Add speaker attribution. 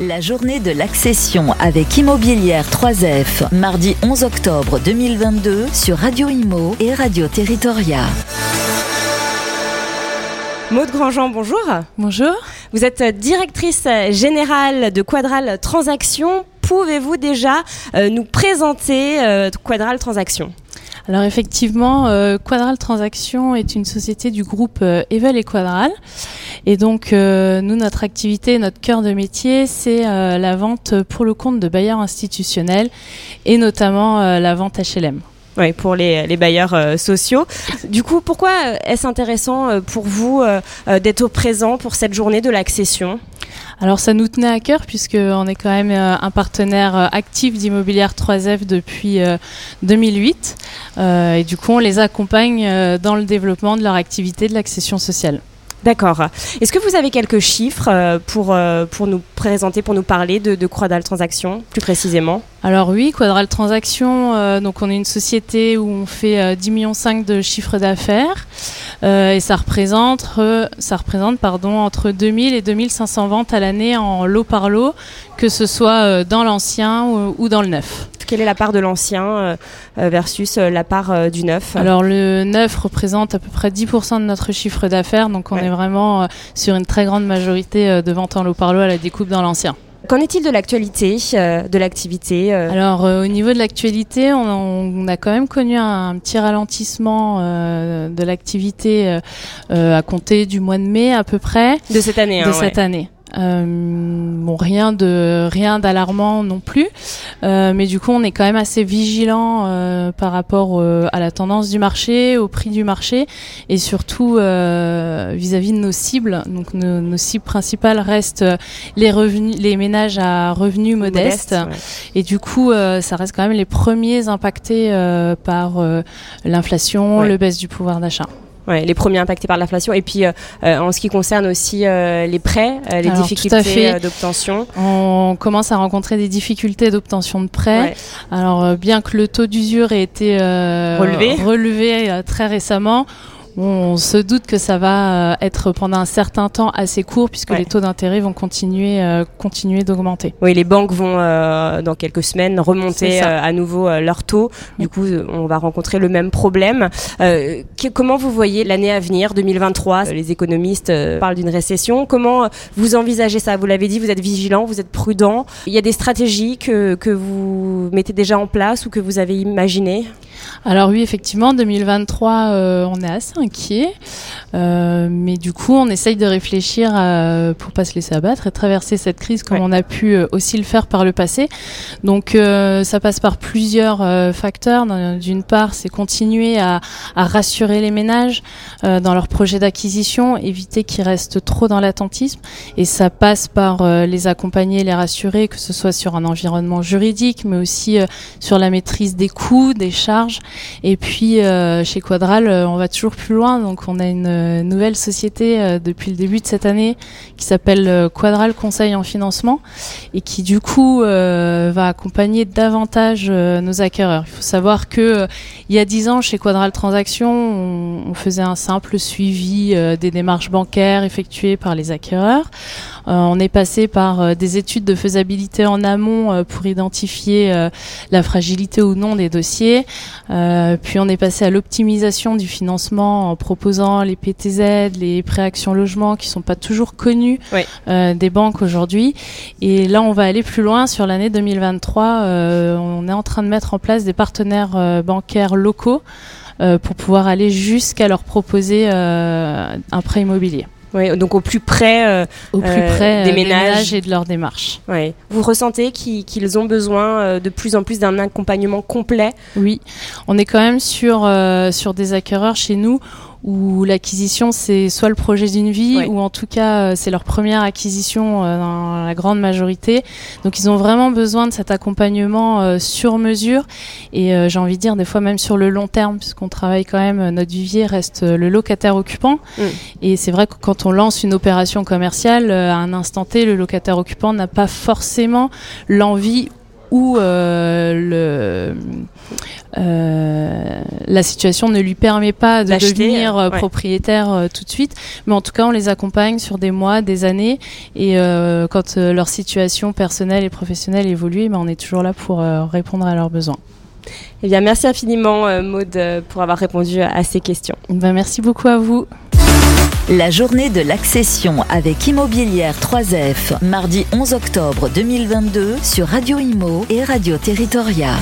Speaker 1: La journée de l'accession avec Immobilière 3F, mardi 11 octobre 2022 sur Radio Imo et Radio Territoria.
Speaker 2: Maude Grandjean, bonjour.
Speaker 3: Bonjour.
Speaker 2: Vous êtes directrice générale de Quadral Transactions. Pouvez-vous déjà euh, nous présenter euh, Quadral Transactions
Speaker 3: alors effectivement, euh, Quadral Transactions est une société du groupe euh, Evel et Quadral. Et donc euh, nous, notre activité, notre cœur de métier, c'est la vente pour le compte de bailleurs institutionnels et notamment la vente HLM.
Speaker 2: Oui, pour les, les bailleurs sociaux. Du coup, pourquoi est-ce intéressant pour vous d'être au présent pour cette journée de l'accession?
Speaker 3: Alors ça nous tenait à cœur puisqu'on est quand même euh, un partenaire euh, actif d'Immobilière 3F depuis 2008 euh, et du coup on les accompagne dans le développement de leur activité de l'accession sociale.
Speaker 2: D'accord. Est-ce que vous avez quelques chiffres pour, pour nous présenter, pour nous parler de, Quadral Transactions plus précisément?
Speaker 3: Alors oui, Quadral Transactions, donc on est une société où on fait 10 millions de chiffre d'affaires. Euh, et ça représente, euh, ça représente pardon, entre 2000 et 2500 ventes à l'année en lot par lot, que ce soit euh, dans l'ancien ou, dans le neuf.
Speaker 2: Quelle est la part de l'ancien versus la part du neuf?
Speaker 3: Alors le neuf représente à peu près 10% de notre chiffre d'affaires, donc on est vraiment sur une très grande majorité de ventes en lot par lot à la découpe dans l'ancien.
Speaker 2: Qu'en est-il de l'actualité, euh, de l'activité
Speaker 3: euh? Alors euh, au niveau de l'actualité, on, a quand même connu un, petit ralentissement de l'activité à compter du mois de mai à peu près.
Speaker 2: De cette année.
Speaker 3: De hein, cette année. Euh, bon, rien de rien d'alarmant non plus, euh, mais du coup, on est quand même assez vigilant euh, par rapport à la tendance du marché, au prix du marché, et surtout vis-à-vis de nos cibles. Donc, nos, cibles principales restent les revenus, les ménages à revenus modestes, et du coup, ça reste quand même les premiers impactés par l'inflation, le baisse du pouvoir d'achat
Speaker 2: les premiers impactés par l'inflation. Et puis, euh, euh, en ce qui concerne aussi euh, les prêts, les difficultés d'obtention.
Speaker 3: On commence à rencontrer des difficultés d'obtention de prêts. Alors, bien que le taux d'usure ait été relevé, relevé très récemment, on se doute que ça va euh, être pendant un certain temps assez court puisque les taux d'intérêt vont continuer, euh, continuer d'augmenter.
Speaker 2: Oui, les banques vont euh, dans quelques semaines remonter à nouveau leurs taux. Du coup, on va rencontrer le même problème. comment vous voyez l'année à venir, 2023 Les économistes parlent d'une récession. Comment vous envisagez ça? Vous l'avez dit, vous êtes vigilant, vous êtes prudent. Il y a des stratégies que, que vous mettez déjà en place ou que vous avez imaginées?
Speaker 3: Alors oui, effectivement, 2023, on est assez inquiet. Euh, mais du coup, on essaye de réfléchir à, pour pas se laisser abattre et traverser cette crise comme on a pu euh, aussi le faire par le passé. Donc, euh, ça passe par plusieurs facteurs. D'une part, c'est continuer à, à, rassurer les ménages dans leurs projets d'acquisition, éviter qu'ils restent trop dans l'attentisme. Et ça passe par les accompagner, les rassurer, que ce soit sur un environnement juridique, mais aussi sur la maîtrise des coûts, des charges. Et puis, chez Quadral, on va toujours plus loin. Donc, on a une euh, nouvelle société euh, depuis le début de cette année qui s'appelle euh, Quadral Conseil en financement et qui du coup va accompagner davantage nos acquéreurs. Il faut savoir que il y a dix ans chez Quadral Transactions, on, faisait un simple suivi des démarches bancaires effectuées par les acquéreurs. On est passé par des études de faisabilité en amont pour identifier la fragilité ou non des dossiers. puis on est passé à l'optimisation du financement en proposant les PTZ, les préactions logement qui sont pas toujours connus euh, des banques aujourd'hui. Et là, on va aller plus loin sur l'année 2023. Euh, on est en train de mettre en place des partenaires euh, bancaires locaux pour pouvoir aller jusqu'à leur proposer un prêt immobilier.
Speaker 2: Oui, donc au plus près,
Speaker 3: au plus près des, ménages. et de leur démarche.
Speaker 2: Vous ressentez qu'ils ont besoin de plus en plus d'un accompagnement complet?
Speaker 3: Oui, on est quand même sur, sur des acquéreurs chez nous où l'acquisition c'est soit le projet d'une vie ou en tout cas euh, c'est leur première acquisition euh, dans la grande majorité. Donc ils ont vraiment besoin de cet accompagnement euh, sur mesure et j'ai envie de dire des fois même sur le long terme puisqu'on travaille quand même notre vivier reste le locataire occupant mm. et c'est vrai que quand on lance une opération commerciale à un instant T le locataire occupant n'a pas forcément l'envie où le euh, la situation ne lui permet pas de devenir euh, propriétaire euh, tout de suite, mais en tout cas on les accompagne sur des mois, des années, et quand leur situation personnelle et professionnelle évolue, ben, on est toujours là pour répondre à leurs besoins.
Speaker 2: Eh bien, merci infiniment, Maude, pour avoir répondu à ces questions.
Speaker 3: Ben, merci beaucoup à vous.
Speaker 1: La journée de l'accession avec Immobilière 3F, mardi 11 octobre 2022 sur Radio Imo et Radio Territoria.